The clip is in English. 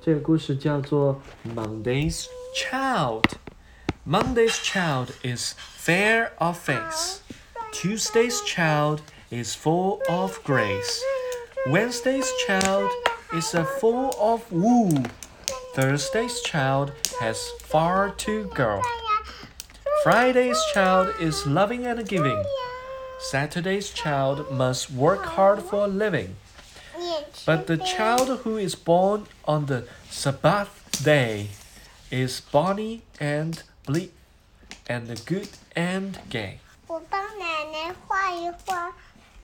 这个故事叫做 Monday's Child。Monday's child is fair of face. Tuesday's child is full of grace. Wednesday's child is a full of wool. Thursday's child has far to go. Friday's child is loving and giving. Saturday's child must work hard for a living. But the child who is born on the Sabbath day is bonny and bleak and good and gay. 我帮奶奶画一画